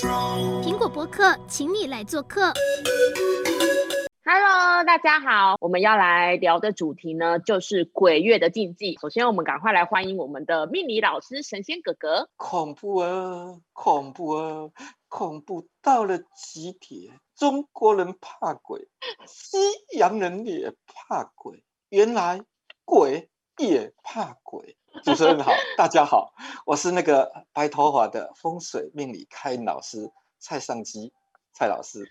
苹果博客，请你来做客。Hello，大家好，我们要来聊的主题呢，就是鬼月的禁忌。首先，我们赶快来欢迎我们的命理老师神仙哥哥。恐怖啊，恐怖啊，恐怖到了极点。中国人怕鬼，西洋人也怕鬼，原来鬼也怕鬼。主持人好，大家好，我是那个白头发的风水命理开运老师蔡尚基蔡老师。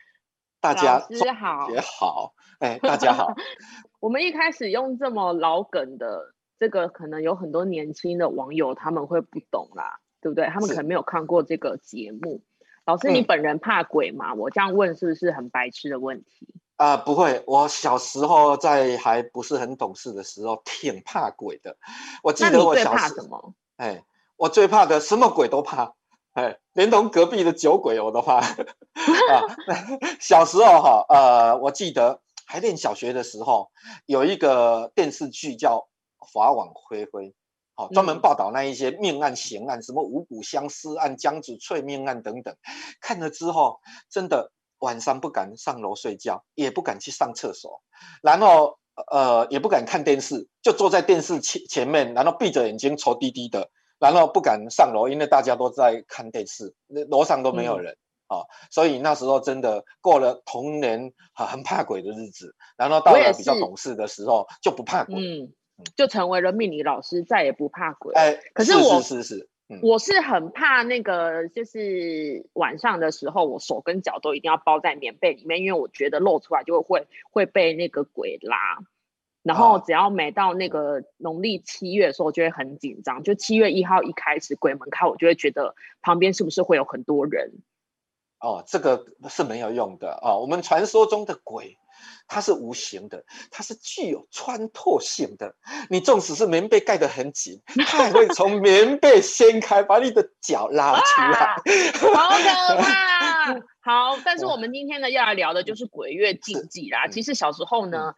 大家好，也好，哎，大家好。我们一开始用这么老梗的这个，可能有很多年轻的网友他们会不懂啦，对不对？他们可能没有看过这个节目。老师，你本人怕鬼吗？嗯、我这样问是不是很白痴的问题？啊、呃，不会。我小时候在还不是很懂事的时候，挺怕鬼的。我记得我小时候？哎，我最怕的什么鬼都怕。哎，连同隔壁的酒鬼我都怕啊！小时候哈，呃，我记得还念小学的时候，有一个电视剧叫《法网恢恢》，好，专门报道那一些命案、刑案，什么五谷相思案、江子翠命案等等。看了之后，真的晚上不敢上楼睡觉，也不敢去上厕所，然后呃，也不敢看电视，就坐在电视前前面，然后闭着眼睛，愁滴滴的。然后不敢上楼，因为大家都在看电视，那楼上都没有人啊、嗯哦，所以那时候真的过了童年很很怕鬼的日子。然后到了比较懂事的时候，就不怕鬼，嗯，就成为了命理老师，再也不怕鬼。哎，可是我是是是是、嗯，我是很怕那个，就是晚上的时候，我手跟脚都一定要包在棉被里面，因为我觉得露出来就会会被那个鬼拉。然后只要每到那个农历七月的时候，我就会很紧张。就七月一号一开始鬼门开，我就会觉得旁边是不是会有很多人？哦，这个是没有用的啊、哦。我们传说中的鬼，它是无形的，它是具有穿透性的。你纵使是棉被盖得很紧，它也会从棉被掀开，把你的脚拉出来。好可怕！好，但是我们今天呢要来聊的就是鬼月禁忌啦。其实小时候呢。嗯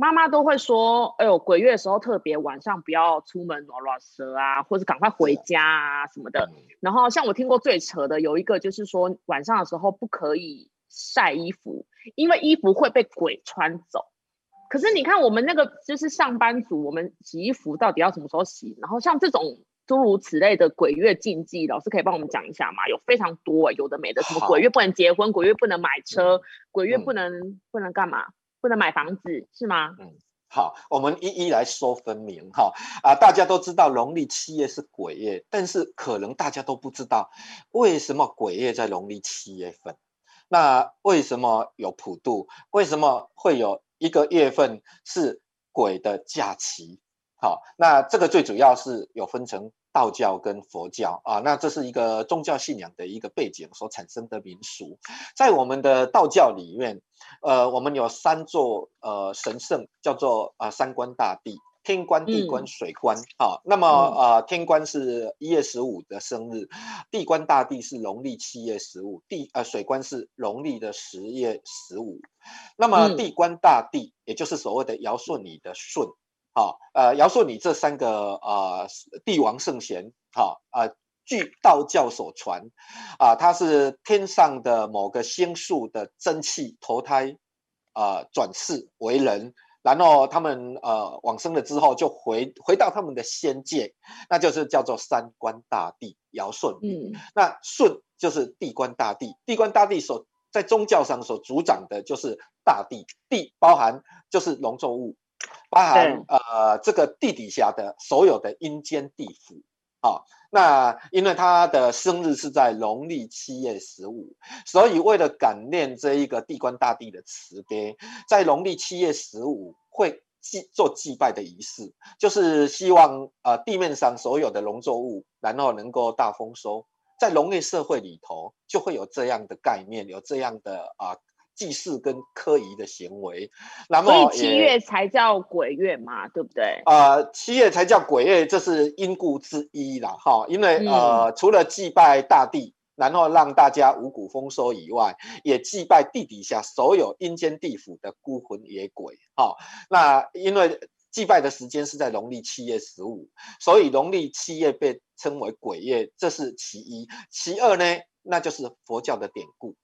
妈妈都会说：“哎呦，鬼月的时候特别晚上不要出门拉拉蛇啊，或者赶快回家啊什么的。”然后像我听过最扯的有一个，就是说晚上的时候不可以晒衣服，因为衣服会被鬼穿走。可是你看我们那个就是上班族，我们洗衣服到底要什么时候洗？然后像这种诸如此类的鬼月禁忌，老师可以帮我们讲一下吗？有非常多，有的没的，什么鬼月不能结婚，鬼月不能买车，鬼月不能、嗯、不能干嘛？不能买房子是吗？嗯，好，我们一一来说分明哈啊！大家都知道农历七月是鬼月，但是可能大家都不知道为什么鬼月在农历七月份。那为什么有普渡？为什么会有一个月份是鬼的假期？好，那这个最主要是有分成。道教跟佛教啊，那这是一个宗教信仰的一个背景所产生的民俗。在我们的道教里面，呃，我们有三座呃神圣，叫做啊、呃、三官大帝，天官、地官、水官。好、那么呃，天官是一月十五的生日，地官大帝是农历七月十五，地呃水官是农历的十月十五。那么地官大帝，也就是所谓的尧舜禹的舜。好，呃，尧舜禹这三个呃帝王圣贤，好，呃，据道教所传，啊，他是天上的某个星宿的真气投胎，啊，转世为人，然后他们呃往生了之后就回回到他们的仙界，那就是叫做三官大帝尧舜禹。嗯，那舜就是地官大帝，地官大帝所在宗教上所主掌的就是大地，地包含就是农作物。包含呃，这个地底下的所有的阴间地府，好，那因为他的生日是在农历七月十五，所以为了感念这一个地官大帝的慈悲，在农历七月十五会祭做祭拜的仪式，就是希望呃地面上所有的农作物，然后能够大丰收，在农业社会里头就会有这样的概念，有这样的啊。祭祀跟科仪的行为，那么所以七月才叫鬼月嘛，对不对？呃，七月才叫鬼月，这是因故之一啦，哈。因为呃，除了祭拜大地，然后让大家五谷丰收以外，也祭拜地底下所有阴间地府的孤魂野鬼，哈。那因为祭拜的时间是在农历七月十五，所以农历七月被称为鬼月，这是其一。其二呢，那就是佛教的典故。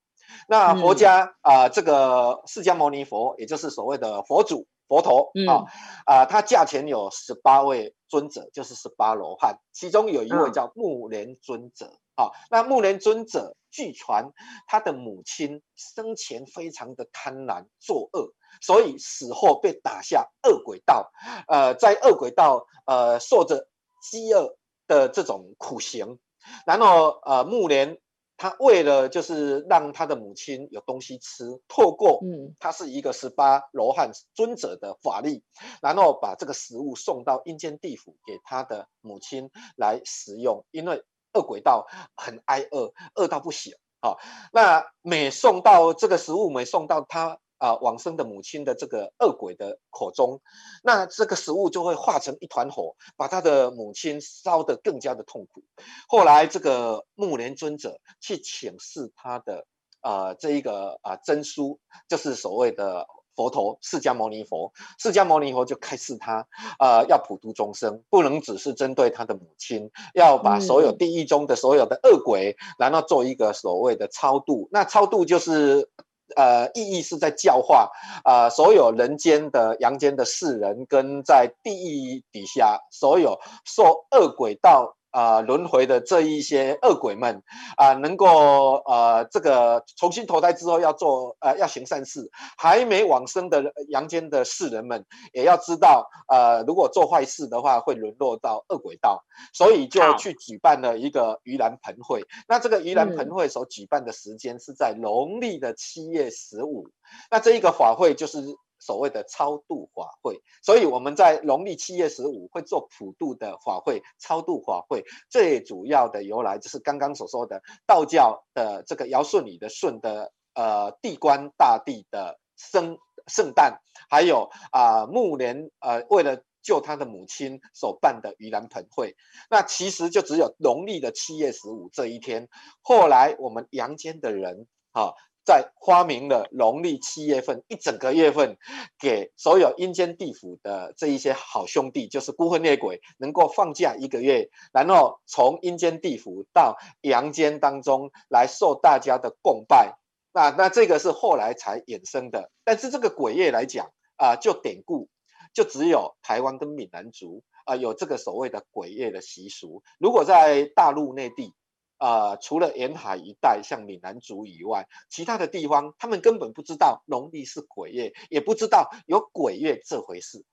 那佛家啊、这个释迦牟尼佛，也就是所谓的佛祖。佛陀啊啊，他驾前有十八位尊者，就是十八罗汉，其中有一位叫木莲尊者啊。那木莲尊者据传他的母亲生前非常的贪婪作恶，所以死后被打下恶鬼道，呃，在恶鬼道呃受着饥饿的这种苦刑，然后呃目连。他为了就是让他的母亲有东西吃，透过嗯，他是一个十八罗汉尊者的法力，然后把这个食物送到阴间地府给他的母亲来食用，因为饿鬼道很挨饿，饿到不行啊。那每送到这个食物，每送到他。啊，往生的母亲的这个恶鬼的口中，那这个食物就会化成一团火，把他的母亲烧得更加的痛苦。后来，这个木莲尊者去请示他的啊，这一个啊真书，就是所谓的佛陀释迦牟尼佛。释迦牟尼佛就开示他，啊，要普度众生，不能只是针对他的母亲，要把所有地狱中的所有的恶鬼，然后做一个所谓的超度。那超度就是。呃，意义是在教化、呃，所有人间的阳间的世人，跟在地狱底下所有受恶鬼道。啊、呃，轮回的这一些恶鬼们啊、呃，能够呃，这个重新投胎之后要做呃，要行善事，还没往生的阳间的世人们也要知道，呃，如果做坏事的话会沦落到恶鬼道，所以就去举办了一个盂兰盆会。那这个盂兰盆会所举办的时间是在农历的七月十五，那这一个法会就是。所谓的超度法会，所以我们在农历七月十五会做普度的法会，超度法会。最主要的由来就是刚刚所说的道教的这个尧舜禹的舜的呃地官大帝的生圣诞，还有啊、呃、目连呃为了救他的母亲所办的盂兰盆会，那其实就只有农历的七月十五这一天，后来我们阳间的人啊。在发明了农历七月份一整个月份，给所有阴间地府的这一些好兄弟，就是孤魂野鬼，能够放假一个月，然后从阴间地府到阳间当中来受大家的供拜。那那这个是后来才衍生的，但是这个鬼月来讲啊、就典故就只有台湾跟闽南族啊、有这个所谓的鬼月的习俗。如果在大陆内地，呃，除了沿海一带像闽南族以外，其他的地方他们根本不知道农历是鬼月，也不知道有鬼月这回事。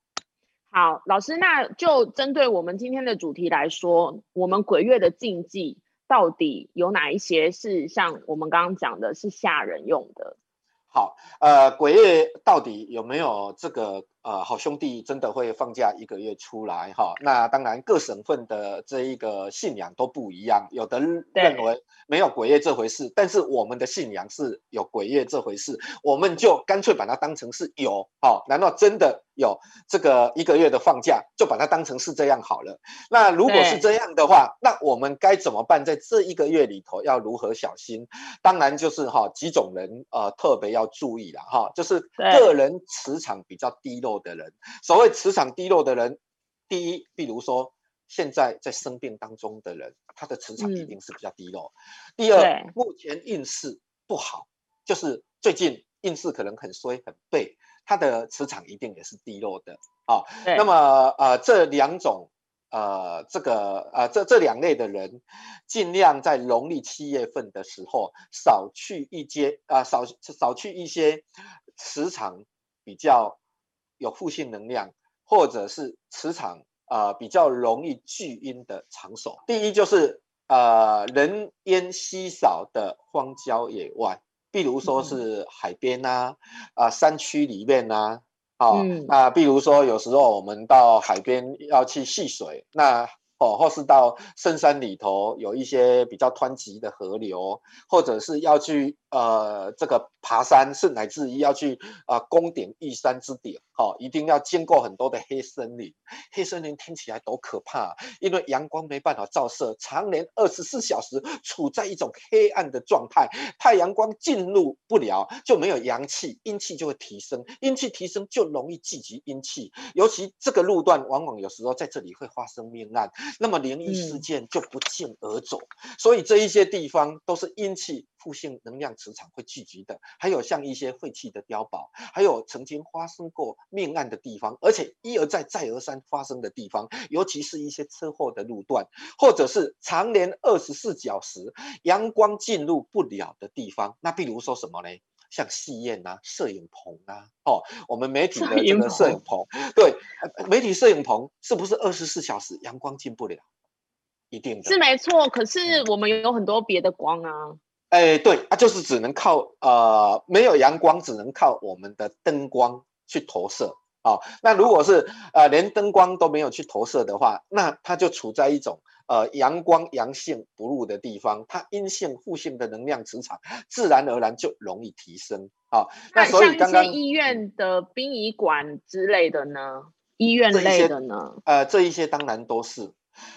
好，老师，那就针对我们今天的主题来说，我们鬼月的禁忌到底有哪一些是像我们刚刚讲的，是吓人用的？好，呃，鬼月到底有没有这个？呃，好兄弟真的会放假一个月出来哈？那当然，各省份的这一个信仰都不一样。有的认为没有鬼月这回事，但是我们的信仰是有鬼月这回事，我们就干脆把它当成是有。好，难道真的有这个一个月的放假，就把它当成是这样好了？那如果是这样的话，那我们该怎么办？在这一个月里头要如何小心？当然就是哈几种人呃特别要注意了哈，就是个人磁场比较低落。的人，所谓磁场低落的人，第一，比如说现在在生病当中的人，他的磁场一定是比较低落。嗯、第二，目前运势不好，就是最近运势可能很衰很背，他的磁场一定也是低落的啊。那么呃，这两种呃，这个呃，这这两类的人，尽量在农历七月份的时候少去一些啊、呃，少少去一些磁场比较。有负性能量，或者是磁场啊、呃、比较容易聚阴的场所。第一就是呃人烟稀少的荒郊野外，比如说是海边呐、啊，啊、呃、山区里面呐、啊，啊、哦嗯、那比如说有时候我们到海边要去戏水，那。哦，或是到深山里头有一些比较湍急的河流，或者是要去呃这个爬山，是乃至于要去啊、呃、攻顶玉山之顶，哦，一定要经过很多的黑森林。黑森林听起来多可怕，因为阳光没办法照射，常年二十四小时处在一种黑暗的状态，太阳光进入不了，就没有阳气，阴气就会提升，阴气提升就容易聚集阴气，尤其这个路段往往有时候在这里会发生命案，那么灵异事件就不胫而走，嗯、所以这一些地方都是阴气。负性能量磁场会聚集的，还有像一些废弃的碉堡，还有曾经发生过命案的地方，而且一而再再而三发生的地方，尤其是一些车祸的路段，或者是常年二十四小时阳光进入不了的地方。那比如说什么呢？像戏院啊、摄影棚啊，哦，我们媒体的这个摄影棚，对，媒体摄影棚是不是二十四小时阳光进不了？一定的，是没错。可是我们有很多别的光啊。哎，对啊，就是只能靠呃，没有阳光，只能靠我们的灯光去投射啊、哦。那如果是呃，连灯光都没有去投射的话，那它就处在一种呃阳光阳性不入的地方，它阴性负性的能量磁场自然而然就容易提升啊、哦。那所以刚刚医院的殡仪馆之类的呢，医院类的呢，呃，这一些当然都是，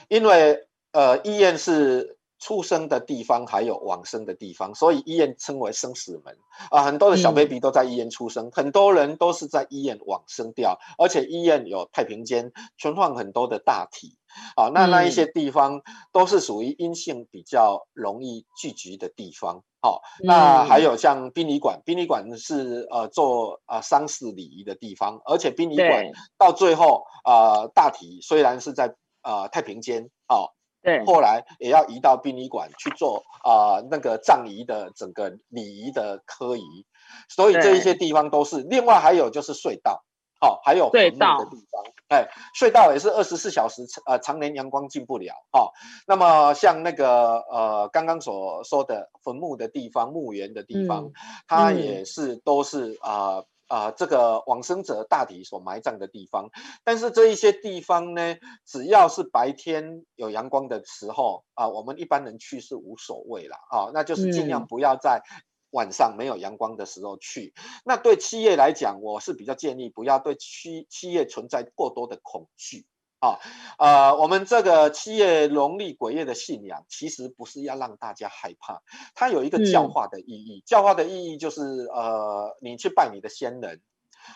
因为呃，医院是。出生的地方还有往生的地方，所以医院称为生死门啊。很多的小 baby 都在医院出生，嗯，很多人都是在医院往生掉，而且医院有太平间，存放很多的大体啊。那那一些地方都是属于阴性比较容易聚集的地方。好，那还有像殡仪馆，殡仪馆是呃做呃丧事礼仪的地方，而且殡仪馆到最后呃大体虽然是在呃太平间，哦。对，后来也要移到殡仪馆去做啊、呃，那个葬仪的整个礼仪的科仪，所以这一些地方都是。另外还有就是隧道，好、哦，还有坟墓的地方，哎，隧道也是二十四小时，呃，常年阳光进不了，哈、哦。那么像那个呃，刚刚所说的坟墓的地方、墓园的地方，嗯、它也是都是啊。呃啊、呃，这个往生者大体所埋葬的地方，但是这一些地方呢，只要是白天有阳光的时候啊、呃，我们一般人去是无所谓了啊，那就是尽量不要在晚上没有阳光的时候去。嗯、那对企业来讲，我是比较建议不要对企企业存在过多的恐惧。啊，呃，我们这个七月农历鬼月的信仰，其实不是要让大家害怕，它有一个教化的意义。嗯、教化的意义就是，呃，你去拜你的先人，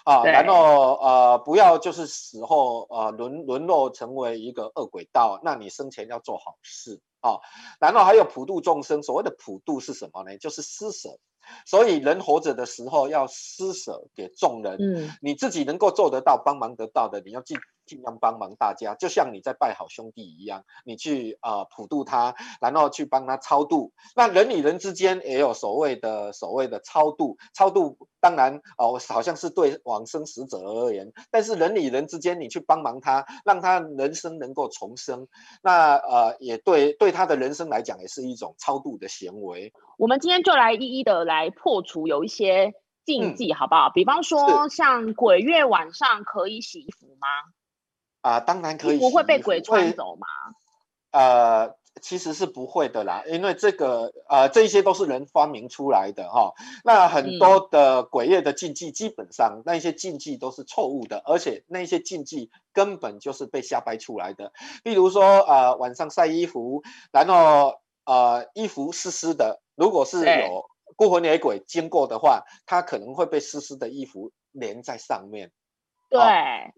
啊，然后呃，不要就是死后呃沦沦落成为一个恶鬼道，那你生前要做好事啊。然后还有普度众生，所谓的普度是什么呢？就是施舍。所以人活着的时候要施舍给众人，嗯，你自己能够做得到、帮忙得到的，你要尽尽量帮忙大家。就像你在拜好兄弟一样，你去啊、呃、普渡他，然后去帮他超度。那人与人之间也有所谓的所谓的超度，超度当然哦，好像是对往生死者而言，但是人与人之间，你去帮忙他，让他人生能够重生，那呃也对对他的人生来讲，也是一种超度的行为。我们今天就来一一的来破除有一些禁忌，好不好？嗯、比方说，像鬼月晚上可以洗衣服吗？啊，当然可以。不会被鬼穿走吗？呃，其实是不会的啦，因为这个呃，这一些都是人发明出来的哈。那很多的鬼夜的禁忌，基本上那些禁忌都是错误的，而且那些禁忌根本就是被瞎掰出来的。例如说，呃，晚上晒衣服，然后呃，衣服湿湿的。如果是有孤魂野鬼经过的话，他可能会被湿湿的衣服连在上面。对，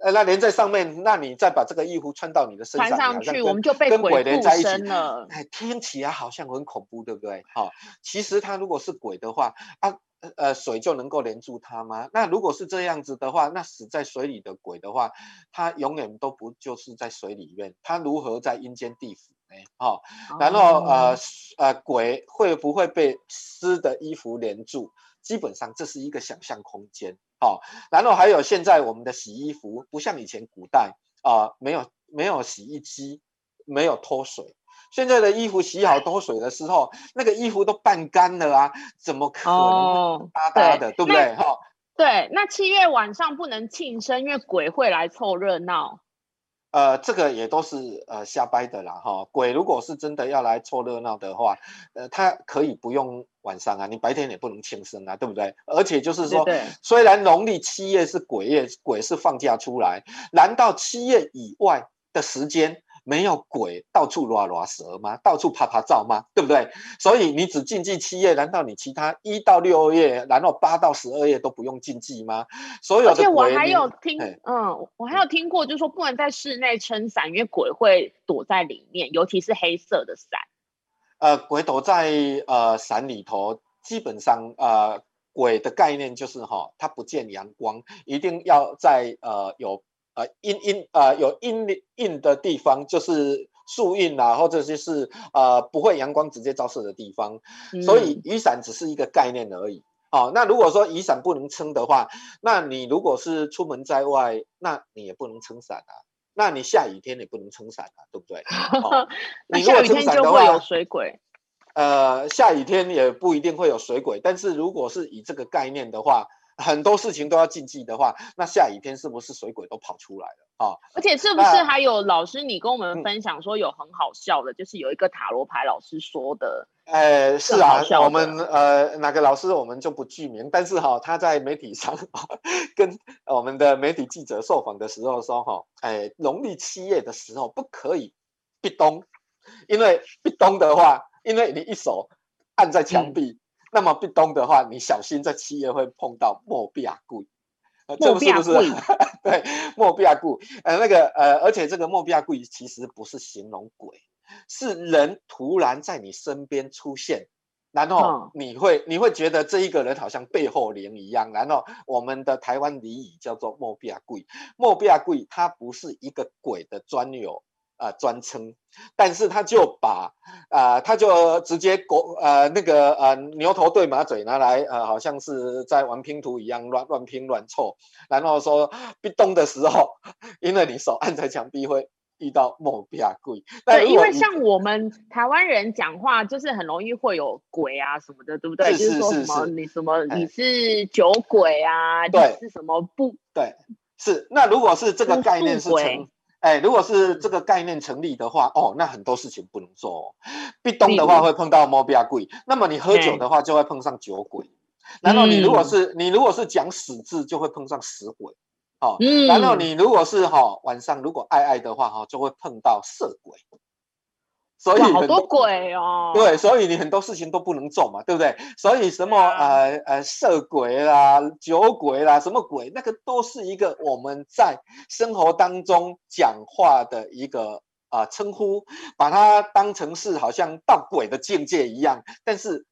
呃，那连在上面，那你再把这个衣服穿到你的身上，穿上去，我们就被鬼，鬼连在一起了。哎，听起来好像很恐怖，对不对？好、哦，其实他如果是鬼的话，啊，呃，水就能够连住它吗？那如果是这样子的话，那死在水里的鬼的话，它永远都不就是在水里面，它如何在阴间地府？呢，好，然后呃呃，鬼会不会被湿的衣服连住？基本上这是一个想象空间。好，然后还有现在我们的洗衣服不像以前古代啊、呃，没有没有洗衣机，没有脱水。现在的衣服洗好脱水的时候，那个衣服都半干了啊，怎么可能哒哒的，哦、对，对不对？哈，对，那七月晚上不能庆生，因为鬼会来凑热闹。呃，这个也都是呃瞎掰的啦哈。鬼如果是真的要来凑热闹的话，呃，他可以不用晚上啊，你白天也不能庆生啊，对不对？而且就是说，对对虽然农历七月是鬼月，鬼是放假出来，难道七月以外的时间？没有鬼到处拉拉蛇吗？到处拍拍照吗？对不对？所以你只禁忌七月，难道你其他一到六月，然后八到十二月都不用禁忌吗？所有的，而且我还有听，嗯，我还有听过，就是说不能在室内撑伞，因为鬼会躲在里面，尤其是黑色的伞。呃，鬼躲在呃伞里头，基本上呃鬼的概念就是哈、哦，它不见阳光，一定要在呃有。呃，阴阴呃，有阴阴的地方，就是树荫啊，或者就是呃，不会阳光直接照射的地方。嗯、所以雨伞只是一个概念而已。哦，那如果说雨伞不能撑的话，那你如果是出门在外，那你也不能撑伞啊。那你下雨天也不能撑伞啊，对不对？哦、你如果撑伞的话，下雨天就会有水鬼。呃，下雨天也不一定会有水鬼，但是如果是以这个概念的话。很多事情都要禁忌的话，那下雨天是不是水鬼都跑出来了啊？而且是不是还有老师，你跟我们分享说有很好笑的，嗯、就是有一个塔罗牌老师说的。呃，是啊，我们呃哪个老师我们就不具名，但是哈、哦、他在媒体上 跟我们的媒体记者受访的时候说哈，哎，农历七月的时候不可以壁咚，因为壁咚的话，因为你一手按在墙壁。嗯那么壁咚的话，你小心在七月会碰到莫比亚鬼，呃，这是不是？对，莫比亚鬼，呃，那个呃，而且这个莫比亚鬼其实不是形容鬼，是人突然在你身边出现，然后你会你会觉得这一个人好像背后灵一样，然后我们的台湾俚语叫做莫比亚鬼，莫比亚鬼它不是一个鬼的专有。啊，专称，但是他就把啊、呃，他就直接国呃那个呃牛头对马嘴拿来呃，好像是在玩拼图一样乱乱拼乱凑，然后说壁咚的时候，因为你手按在墙壁会遇到莫比亚鬼。对，因为像我们台湾人讲话就是很容易会有鬼啊什么的，对不对？是是是是，就是说什么你什么你是酒鬼啊，对，是什么不？对，是。那如果是这个概念是成。哎，如果是这个概念成立的话，哦，那很多事情不能做哦。壁咚的话会碰到猫比亚鬼，那么你喝酒的话就会碰上酒鬼。然后你如果是你如果是讲死字，就会碰上死鬼。哦，然后你如果是哈、哦、晚上如果爱爱的话哈，就会碰到色鬼。所以好多鬼哦，对，所以你很多事情都不能做嘛，对不对？所以什么呃呃色鬼啦、酒鬼啦，什么鬼，那个都是一个我们在生活当中讲话的一个啊、呃、称呼，把它当成是好像到鬼的境界一样，但是。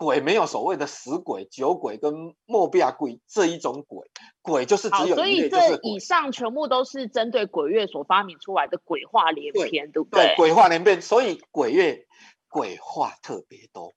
鬼没有所谓的死鬼、酒鬼跟莫比亚鬼这一种鬼，鬼就是只有所以这以上全部都是针对鬼月所发明出来的鬼话连篇，对，对不对？对，鬼话连篇，所以鬼月鬼话特别多。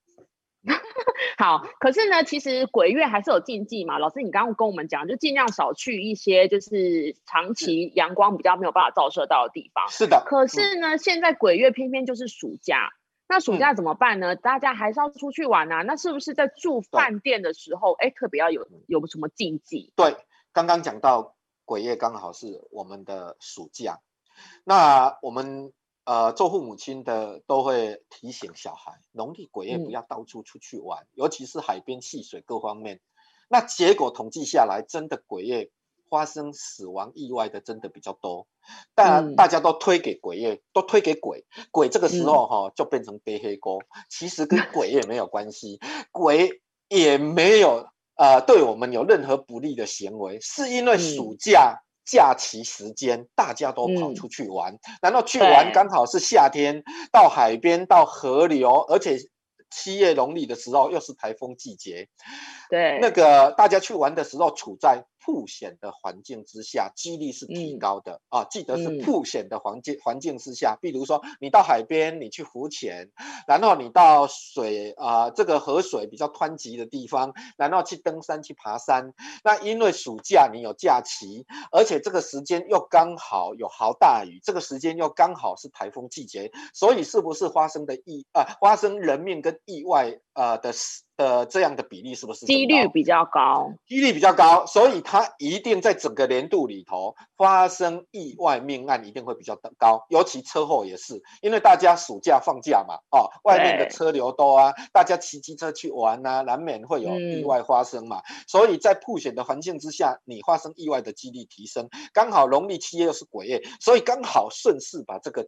好，可是呢，其实鬼月还是有禁忌嘛。老师，你刚刚跟我们讲，就尽量少去一些就是长期阳光比较没有办法照射到的地方。是的。可是呢，嗯、现在鬼月偏偏就是暑假。那暑假怎么办呢？嗯、大家还是要出去玩啊。那是不是在住饭店的时候，哎，特别要有有什么禁忌？对，刚刚讲到鬼月刚好是我们的暑假，那我们呃做父母亲的都会提醒小孩，农历鬼月不要到处出去玩，嗯、尤其是海边戏水各方面。那结果统计下来，真的鬼月。发生死亡意外的真的比较多，但大家都推给鬼月，都推给鬼，鬼这个时候哈就变成背黑锅，其实跟 鬼也没有关系，鬼也没有呃对我们有任何不利的行为，是因为暑假假期时间大家都跑出去玩，然后去玩刚好是夏天，到海边到河流，而且。七月农历的时候，又是台风季节，对，那个大家去玩的时候，处在曝险的环境之下，几率是提高的、嗯、啊。记得是曝险的环境环境之下，比如说你到海边，你去浮潜，然后你到水啊、呃，这个河水比较湍急的地方，然后去登山去爬山。那因为暑假你有假期，而且这个时间又刚好有豪大雨，这个时间又刚好是台风季节，所以是不是发生的意啊，发生人命跟意外呃的的这样的比例是不是几率比较高？几率比较高，所以它一定在整个年度里头发生意外命案一定会比较高，尤其车祸也是，因为大家暑假放假嘛，哦，外面的车流多啊，大家骑机车去玩啊，难免会有意外发生嘛，嗯、所以在曝险的环境之下，你发生意外的几率提升，刚好农历七月又是鬼月，所以刚好顺势把这个。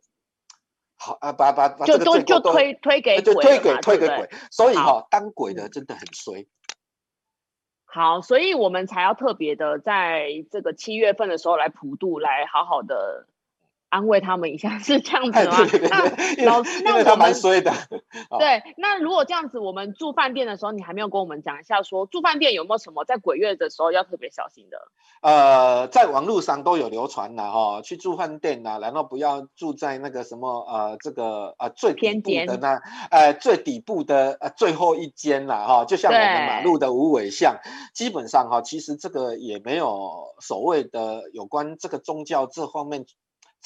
好啊，把把把这个就就推推给就推给推给鬼，所以哈、哦，当鬼的真的很衰。好，所以我们才要特别的在这个七月份的时候来普渡，来好好的。安慰他们一下是这样子吗？对对对，那老师，那他蛮衰的。对，那如果这样子，我们住饭店的时候，你还没有跟我们讲一下说，说住饭店有没有什么在鬼月的时候要特别小心的？呃，在网络上都有流传了哈，去住饭店呐，然后不要住在那个什么呃这个呃最底部的那呃最底部的呃最后一间啦哈，就像我们马路的无尾巷，基本上哈，其实这个也没有所谓的有关这个宗教这方面。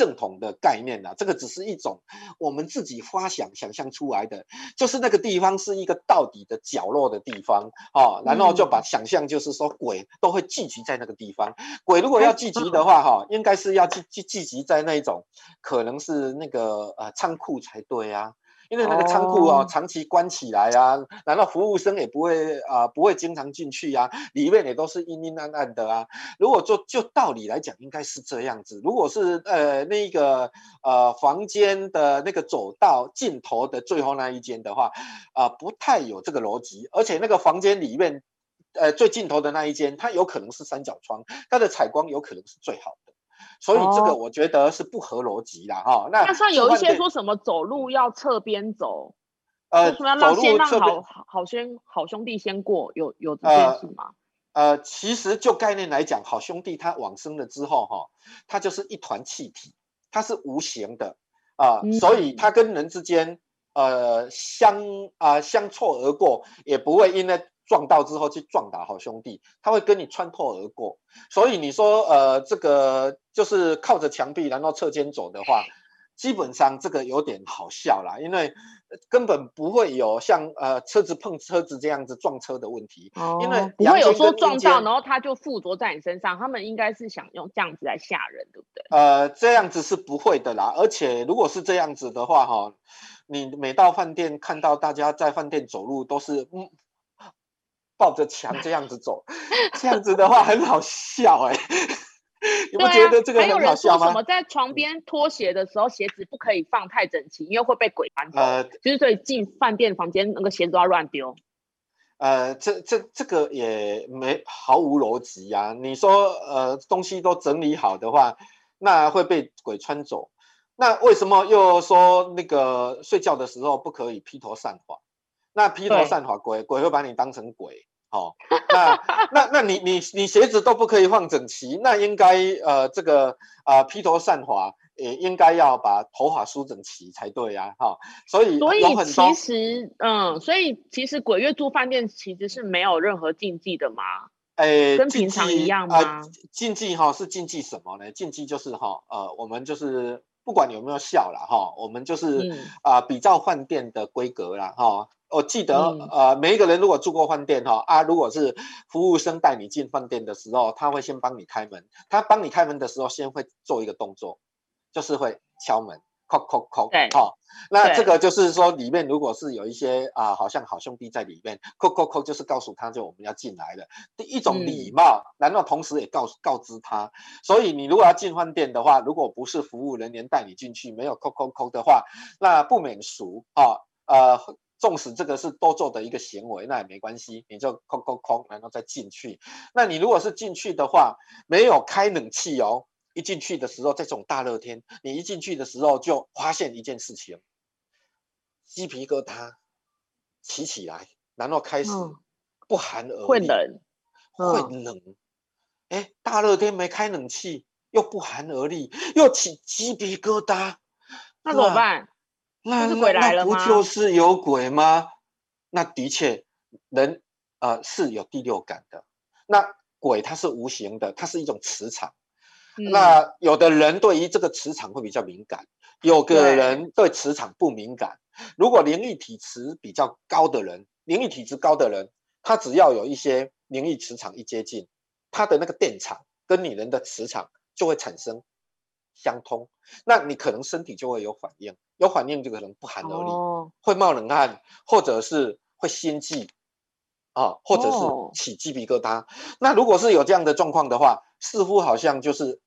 正统的概念啊，这个只是一种我们自己发想想象出来的，就是那个地方是一个到底的角落的地方哦，然后就把想象就是说鬼都会聚集在那个地方，鬼如果要聚集的话哈，应该是要聚聚聚集在那种可能是那个呃仓库才对啊。因为那个仓库哦，长期关起来啊，难道服务生也不会啊、呃，不会经常进去啊，里面也都是阴阴暗暗的啊。如果就就道理来讲，应该是这样子。如果是呃那个呃房间的那个走道尽头的最后那一间的话，啊、呃，不太有这个逻辑。而且那个房间里面，呃最尽头的那一间，它有可能是三角窗，它的采光有可能是最好的。所以这个我觉得是不合逻辑的哈。那那像有一些说什么走路要侧边走，呃，什么要先让好好先好兄弟先过，有有这件事吗？呃，呃，其实就概念来讲，好兄弟他往生了之后哈，他就是一团气体，他是无形的啊，所以他跟人之间呃相啊、呃、相错而过，也不会因为。撞到之后去撞打好兄弟，他会跟你穿透而过，所以你说呃这个就是靠着墙壁然后侧肩走的话，基本上这个有点好笑啦，因为根本不会有像呃车子碰车子这样子撞车的问题，哦、因为不会有说撞到然后他就附着在你身上，他们应该是想用这样子来吓人，对不对？呃，这样子是不会的啦，而且如果是这样子的话哈，你每到饭店看到大家在饭店走路都是嗯。抱着墙这样子走，这样子的话很好笑哎、欸，你不觉得这个很好笑吗？在床边脱鞋的时候，鞋子不可以放太整齐，因为会被鬼搬走。呃，就是所以进饭店房间那个鞋子都要乱丢。呃，这这这个也没毫无逻辑呀。你说呃东西都整理好的话，那会被鬼穿走。那为什么又说那个睡觉的时候不可以披头散发？那披头散发，鬼鬼会把你当成鬼。好、哦，那那那你你你鞋子都不可以放整齐，那应该呃这个啊、呃、披头散发也应该要把头发梳整齐才对呀、啊，哈、哦，所以所以其实嗯，所以其实鬼月住饭店其实是没有任何禁忌的嘛，哎，跟平常一样吗？禁忌哈、呃、是禁忌什么呢？禁忌就是哈呃我们就是不管有没有笑啦哈，我们就是啊、呃、比照饭店的规格啦哈。我记得，嗯、呃，每一个人如果住过饭店哈啊，如果是服务生带你进饭店的时候，他会先帮你开门。他帮你开门的时候，先会做一个动作，就是会敲门，叩叩叩。对，好、哦，那这个就是说，里面如果是有一些啊，好像好兄弟在里面，叩叩叩，就是告诉他就我们要进来了，第一种礼貌，嗯、然后同时也告告知他。所以你如果要进饭店的话，如果不是服务人员带你进去，没有叩叩叩的话，那不免俗啊，呃。纵使这个是多做的一个行为，那也没关系，你就叩叩叩，然后再进去。那你如果是进去的话，没有开冷气哦，一进去的时候，在这种大热天，你一进去的时候就发现一件事情，鸡皮疙瘩起起来，然后开始不寒而栗，会冷，会冷。哎，大热天没开冷气，又不寒而栗，又起鸡皮疙瘩，那怎么办？那那不就是有鬼吗？那的确，人呃是有第六感的。那鬼它是无形的，它是一种磁场。嗯、那有的人对于这个磁场会比较敏感，有个人对。磁场不敏感。如果灵异体质比较高的人，灵异体质高的人，他只要有一些灵异磁场一接近，他的那个电场跟你人的磁场就会产生相通，那你可能身体就会有反应，有反应就可能不寒而栗，哦、会冒冷汗，或者是会心悸，啊，或者是起鸡皮疙瘩。哦、那如果是有这样的状况的话，似乎好像就是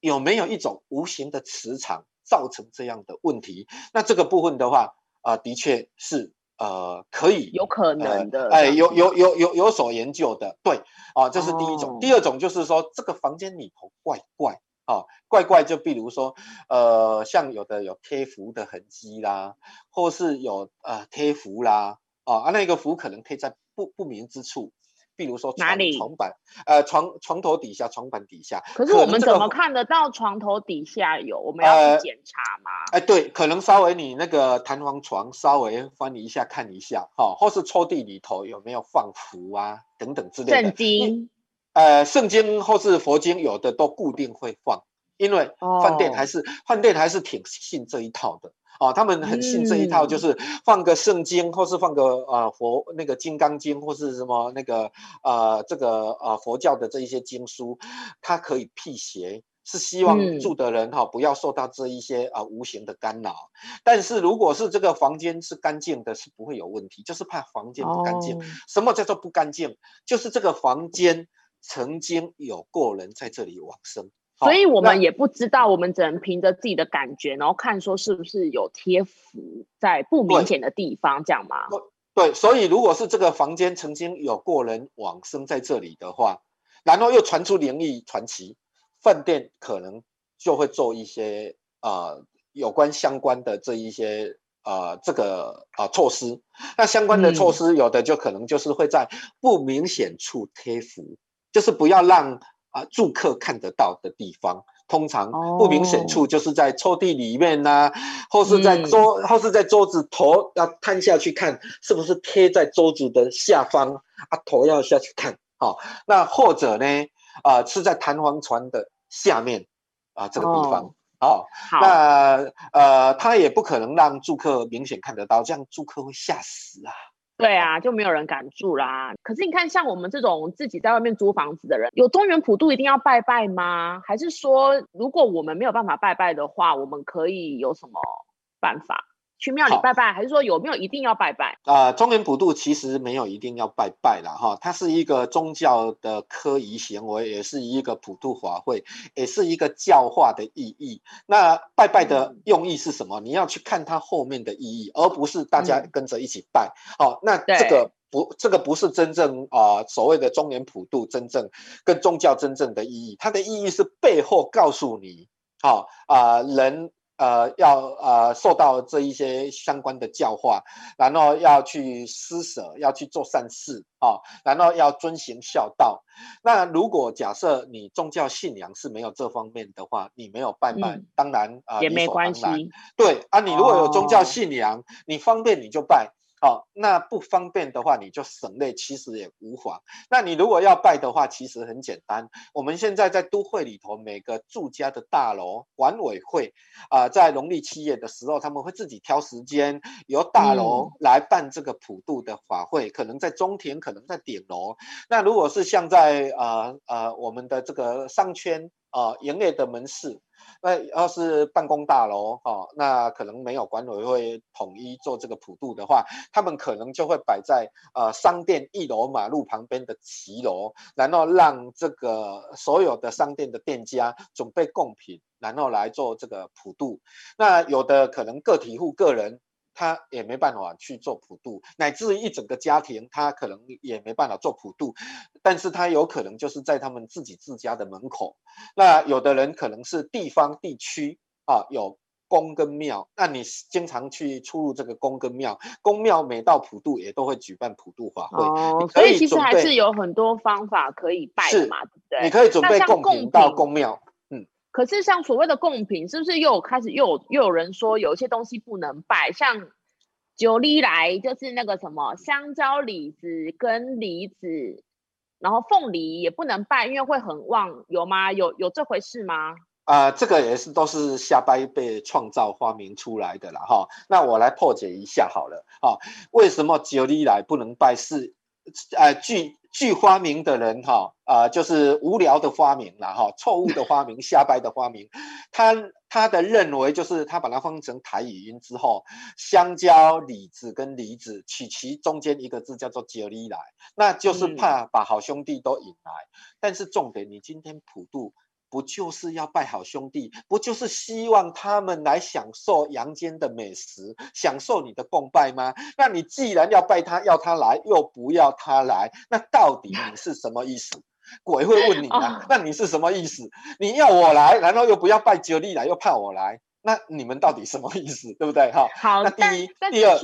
有没有一种无形的磁场造成这样的问题？那这个部分的话，啊、呃，的确是呃可以有可能的，哎、呃，有有有有有所研究的，对，啊、呃，这是第一种。哦、第二种就是说，这个房间里头怪怪。哦，怪怪，就比如说，呃，像有的有贴符的痕迹啦，或是有呃贴符啦，哦啊，那个符可能贴在不不明之处，比如说床哪里？床板，呃，床床头底下，床板底下。可是我们怎么看得到床头底下有？我们要去检查吗？哎、呃，对，可能稍微你那个弹簧床稍微翻一下看一下，哈、哦，或是抽屉里头有没有放符啊等等之类的。圣经。呃，圣经或是佛经，有的都固定会放，因为饭店还是、哦、饭店还是挺信这一套的啊，他们很信这一套，就是放个圣经，或是放个呃佛那个金刚经，或是什么那个呃这个呃佛教的这一些经书，它可以辟邪，是希望住的人哈、嗯、不要受到这一些啊、呃、无形的干扰。但是如果是这个房间是干净的，是不会有问题，就是怕房间不干净。哦、什么叫做不干净？就是这个房间。曾经有过人在这里往生，所以我们也不知道，我们只能凭着自己的感觉，然后看说是不是有贴符在不明显的地方，这样吗？对，所以如果是这个房间曾经有过人往生在这里的话，然后又传出灵异传奇，饭店可能就会做一些呃有关相关的这一些呃这个呃措施。那相关的措施有的就可能就是会在不明显处贴符。就是不要让啊、呃、住客看得到的地方，通常不明显处就是在抽屉里面呐、或是在桌，嗯、或是在桌子头要探下去看，是不是贴在桌子的下方啊？头要下去看，好、哦，那或者呢，啊、呃，是在弹簧床的下面啊、呃、这个地方，哦，哦好那呃，他也不可能让住客明显看得到，这样住客会吓死啊。对啊，就没有人敢住啦。可是你看，像我们这种自己在外面租房子的人，有中元普渡一定要拜拜吗？还是说，如果我们没有办法拜拜的话，我们可以有什么办法？去庙里拜拜，好还是说有没有一定要拜拜？啊、呃，中元普渡其实没有一定要拜拜啦。哈，它是一个宗教的科仪行为，也是一个普渡法会，也是一个教化的意义。那拜拜的用意是什么？嗯、你要去看它后面的意义，而不是大家跟着一起拜。好、嗯哦，那这个不，对这个不是真正啊、呃、所谓的中元普渡真正跟宗教真正的意义，它的意义是背后告诉你，好、哦、啊、呃、人。呃，要呃受到这一些相关的教化，然后要去施舍，要去做善事啊、哦，然后要遵循孝道。那如果假设你宗教信仰是没有这方面的话，你没有拜拜，嗯、当然啊、呃、也没关系。对啊，你如果有宗教信仰，哦、你方便你就拜。好，那不方便的话，你就省略，其实也无妨。那你如果要拜的话，其实很简单。我们现在在都会里头，每个住家的大楼管委会啊、呃，在农历七月的时候，他们会自己挑时间，由大楼来办这个普渡的法会，嗯、可能在中庭，可能在顶楼。那如果是像在呃呃我们的这个商圈啊营业的门市。那要是办公大楼哦，那可能没有管委会统一做这个普渡的话，他们可能就会摆在呃商店一楼马路旁边的骑楼，然后让这个所有的商店的店家准备贡品，然后来做这个普渡。那有的可能个体户个人。他也没办法去做普渡，乃至于一整个家庭，他可能也没办法做普渡，但是他有可能就是在他们自己自家的门口。那有的人可能是地方地区啊，有宫跟庙，那你经常去出入这个宫跟庙，宫庙每到普渡也都会举办普渡法会。哦，所以其实还是有很多方法可以拜的嘛，对不对？你可以准备贡品到宫庙。可是像所谓的贡品，是不是又有开始又有又有人说有一些东西不能拜？像九里来就是那个什么香蕉、李子跟梨子，然后凤梨也不能拜，因为会很旺，有吗？有有这回事吗？啊、呃，这个也是都是瞎掰被创造发明出来的了哈。那我来破解一下好了啊，为什么九里来不能拜是？呃，据据发明的人哈，啊、呃，就是无聊的发明了哈，错误的发明，瞎掰的发明。他他的认为就是他把它分成台语音之后，香蕉、李子跟梨子取其中间一个字叫做九里来，那就是怕把好兄弟都引来。嗯、但是重点，你今天普渡。不就是要拜好兄弟？不就是希望他们来享受阳间的美食，享受你的供拜吗？那你既然要拜他，要他来，又不要他来，那到底你是什么意思？鬼会问你啊？那你是什么意思？你要我来，然后又不要拜九力来，又怕我来，那你们到底什么意思？对不对？哈，好。那第一，第二，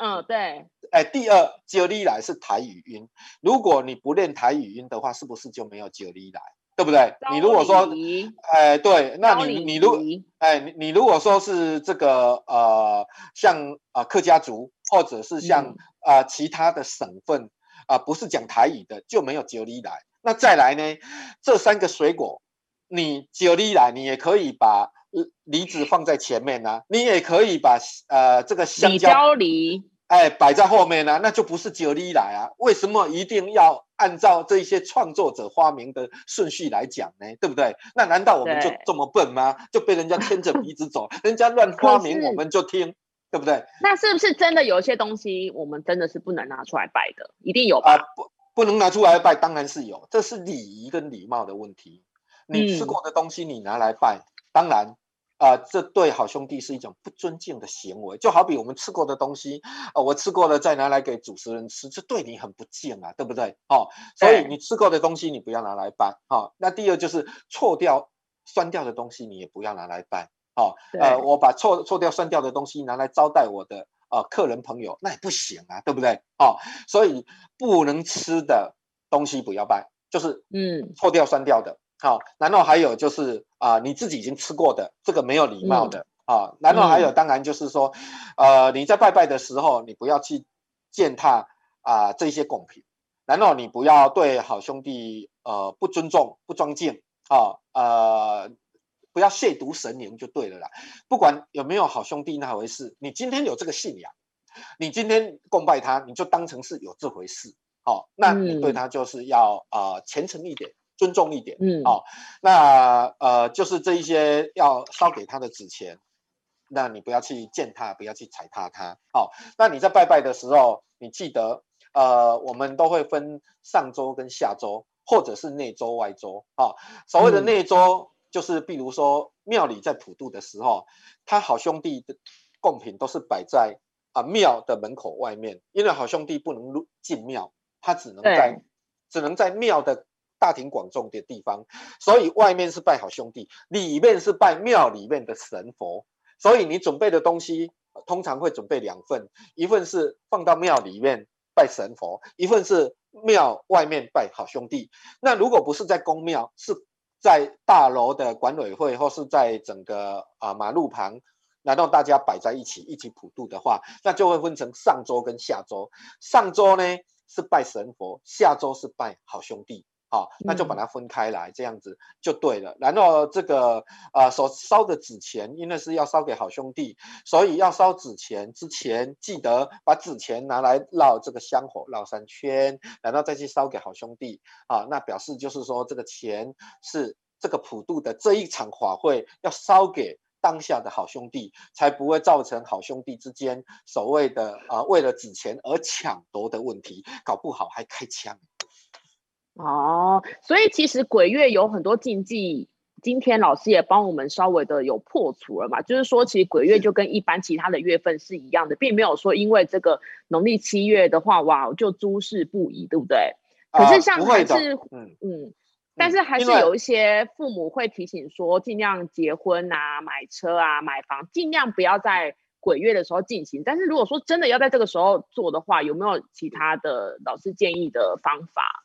嗯，对。哎，第二，九力来是台语音，如果你不练台语音的话，是不是就没有九力来？对不对？你如果说，哎，对，那你你如，哎，你你如果说是这个呃，像啊、呃、客家族，或者是像啊、呃、其他的省份啊、呃，不是讲台语的，就没有九里来。那再来呢，这三个水果，你九里来，你也可以把梨子放在前面啊，你也可以把呃这个香蕉梨。哎，摆在后面呢、啊，那就不是九力来啊？为什么一定要按照这些创作者发明的顺序来讲呢？对不对？那难道我们就这么笨吗？就被人家牵着鼻子走，人家乱发明我们就听，对不对？那是不是真的有一些东西我们真的是不能拿出来拜的？一定有吧？啊、不，不能拿出来拜，当然是有，这是礼仪跟礼貌的问题。你吃过的东西你拿来拜，嗯、当然。啊、呃，这对好兄弟是一种不尊敬的行为，就好比我们吃过的东西，呃，我吃过了再拿来给主持人吃，这对你很不敬啊，对不对？哦，所以你吃过的东西你不要拿来拜。哦，那第二就是错掉、酸掉的东西你也不要拿来搬。哦，呃，我把错错掉、酸掉的东西拿来招待我的呃客人朋友，那也不行啊，对不对？哦，所以不能吃的东西不要拜，就是嗯，错掉、酸掉的。好，然后还有就是啊、呃，你自己已经吃过的这个没有礼貌的啊、嗯，然后还有当然就是说，呃，你在拜拜的时候，你不要去践踏啊、呃、这些贡品，然后你不要对好兄弟呃不尊重、不尊敬啊，呃，不要亵渎神灵就对了啦。不管有没有好兄弟那回事，你今天有这个信仰，你今天供拜他，你就当成是有这回事，好、哦，那你对他就是要啊、呃、虔诚一点。尊重一点，嗯，好、哦，那呃，就是这一些要烧给他的纸钱，那你不要去践踏，不要去踩踏他，好、哦，那你在拜拜的时候，你记得，呃，我们都会分上周跟下周，或者是内周外周，啊、哦，所谓的内周，就是比如说庙里在普渡的时候，他好兄弟的贡品都是摆在啊庙的门口外面，因为好兄弟不能入进庙，他只能在只能在庙的。大庭广众的地方，所以外面是拜好兄弟，里面是拜庙里面的神佛。所以你准备的东西通常会准备两份，一份是放到庙里面拜神佛，一份是庙外面拜好兄弟。那如果不是在宫庙，是在大楼的管委会或是在整个啊马路旁，然后大家摆在一起一起普渡的话，那就会分成上周跟下周。上周呢是拜神佛，下周是拜好兄弟。好，那就把它分开来，这样子就对了。然后这个呃，所烧的纸钱，因为是要烧给好兄弟，所以要烧纸钱之前，记得把纸钱拿来绕这个香火绕三圈，然后再去烧给好兄弟。啊，那表示就是说，这个钱是这个普渡的这一场法会要烧给当下的好兄弟，才不会造成好兄弟之间所谓的啊、呃，为了纸钱而抢夺的问题，搞不好还开枪。哦，所以其实鬼月有很多禁忌，今天老师也帮我们稍微的有破除了嘛。就是说，其实鬼月就跟一般其他的月份是一样的，并没有说因为这个农历七月的话，哇，就诸事不宜，对不对？可是像还是，嗯嗯，但是还是有一些父母会提醒说，尽量结婚啊、买车啊、买房，尽量不要在鬼月的时候进行。但是如果说真的要在这个时候做的话，有没有其他的老师建议的方法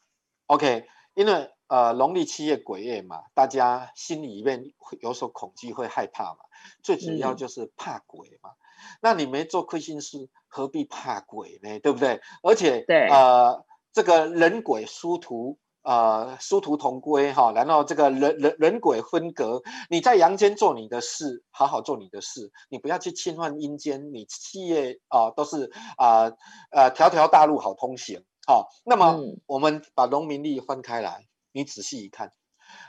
？OK，因为呃农历七月鬼月嘛，大家心里面会有所恐惧，会害怕嘛。最主要就是怕鬼嘛。嗯、那你没做亏心事，何必怕鬼呢？对不对？而且对呃这个人鬼殊途。呃，殊途同归哈，然后这个人人人鬼分隔，你在阳间做你的事，好好做你的事，你不要去侵犯阴间，你企业啊、呃、都是啊呃，呃条条大路好通行，好、哦，那么我们把农民历分开来，你仔细一看，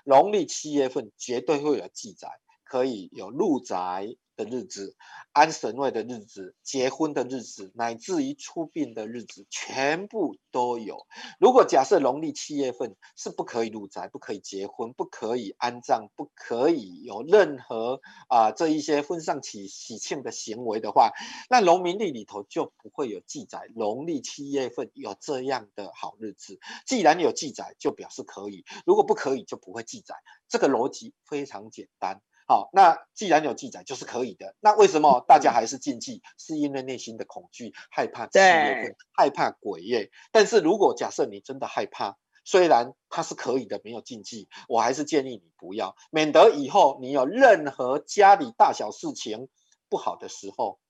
农历七月份绝对会有记载，可以有入宅的日子。安神位的日子、结婚的日子，乃至于出殡的日子，全部都有。如果假设农历七月份是不可以入宅、不可以结婚、不可以安葬、不可以有任何啊、呃、这一些婚丧喜喜庆的行为的话，那农民历里头就不会有记载农历七月份有这样的好日子。既然有记载，就表示可以；如果不可以，就不会记载。这个逻辑非常简单。好，那既然有记载，就是可以的。那为什么大家还是禁忌？是因为内心的恐惧，害怕七月份，害怕鬼夜。但是如果假设你真的害怕，虽然它是可以的，没有禁忌，我还是建议你不要，免得以后你有任何家里大小事情不好的时候，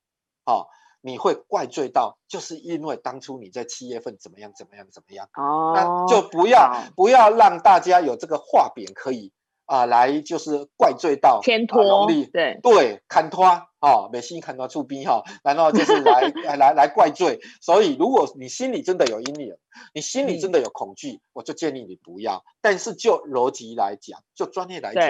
哦，你会怪罪到，就是因为当初你在七月份怎么样怎么样怎么样。哦，那就不要不要让大家有这个画饼可以。啊，来就是怪罪到天托，对对，砍拖啊，每星牵拖出兵哈，然后就是来来来来怪罪。所以，如果你心里真的有阴影，你心里真的有恐惧，嗯、我就建议你不要。但是就逻辑来讲，就专业来讲，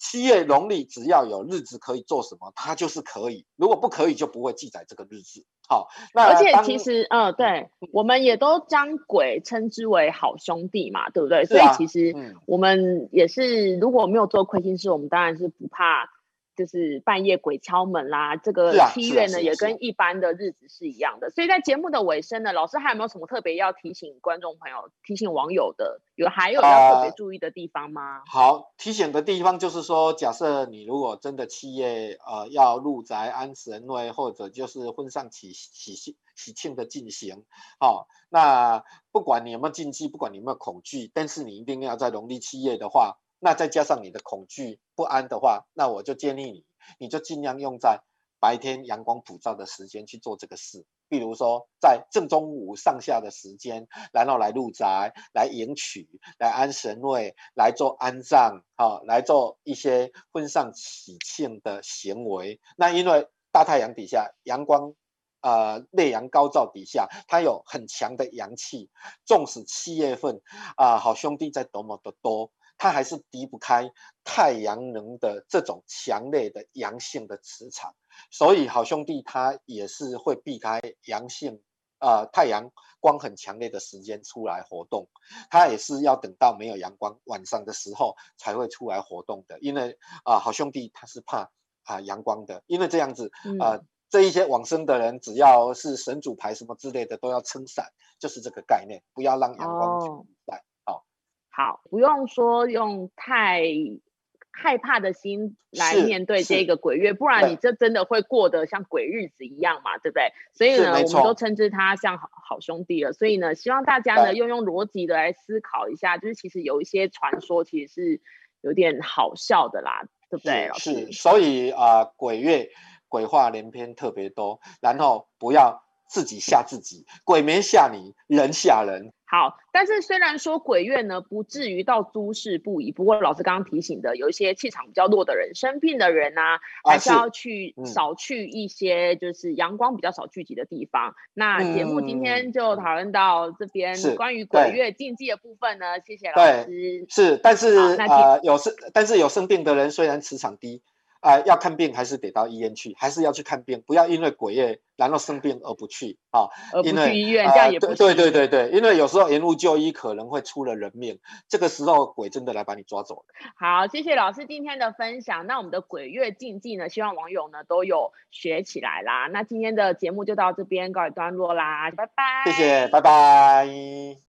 七月农历只要有日子可以做什么，它就是可以。如果不可以，就不会记载这个日子。好，那而且其实，嗯，对，我们也都将鬼称之为好兄弟嘛，对不对？啊、所以其实我们也是，如果没有做亏心事，我们当然是不怕。就是半夜鬼敲门啦，这个七月呢也跟一般的日子是一样的，所以在节目的尾声呢，老师还有没有什么特别要提醒观众朋友、提醒网友的？有还有要特别注意的地方吗？呃、好，提醒的地方就是说，假设你如果真的七月呃要入宅安神位，或者就是婚丧喜喜庆喜庆的进行，好、哦，那不管你有没有禁忌，不管你有没有恐惧，但是你一定要在农历七月的话。那再加上你的恐惧不安的话，那我就建议你，你就尽量用在白天阳光普照的时间去做这个事。比如说，在正中午上下的时间，然后来入宅、来迎娶、来安神位、来做安葬，啊，来做一些婚丧喜庆的行为。那因为大太阳底下，阳光，呃，烈阳高照底下，它有很强的阳气。纵使七月份，啊、好兄弟在多么的多。它还是离不开太阳能的这种强烈的阳性的磁场，所以好兄弟他也是会避开阳性，呃，太阳光很强烈的时间出来活动，他也是要等到没有阳光晚上的时候才会出来活动的，因为啊、呃，好兄弟他是怕啊阳、呃、光的，因为这样子啊、呃嗯，这一些往生的人只要是神主牌什么之类的都要撑伞，就是这个概念，不要让阳光在。哦好，不用说用太害怕的心来面对这个鬼月，不然你这真的会过得像鬼日子一样嘛，对不对？所以呢，我们都称之他像好好兄弟了。所以呢，希望大家呢用用逻辑的来思考一下，就是其实有一些传说其实是有点好笑的啦，对不对？是，是所以啊、呃，鬼月鬼话连篇特别多，然后不要自己吓自己，鬼没吓你，人吓人。好，但是虽然说鬼月呢不至于到诸事不宜，不过老师刚刚提醒的，有一些气场比较弱的人、生病的人啊，还是要去少去一些就是阳光比较少聚集的地方。嗯、那节目今天就讨论到这边，关于鬼月禁忌的部分呢，谢谢老师。是，但是呃有生，但是有生病的人虽然磁场低。啊、呃，要看病还是得到医院去，还是要去看病，不要因为鬼月然后生病而不去啊，而不去医院，这样也不行。对对对对，因为有时候延误就医可能会出了人命，这个时候鬼真的来把你抓走了。好，谢谢老师今天的分享。那我们的鬼月禁忌呢，希望网友呢都有学起来啦。那今天的节目就到这边告一段落啦，拜拜。谢谢，拜拜。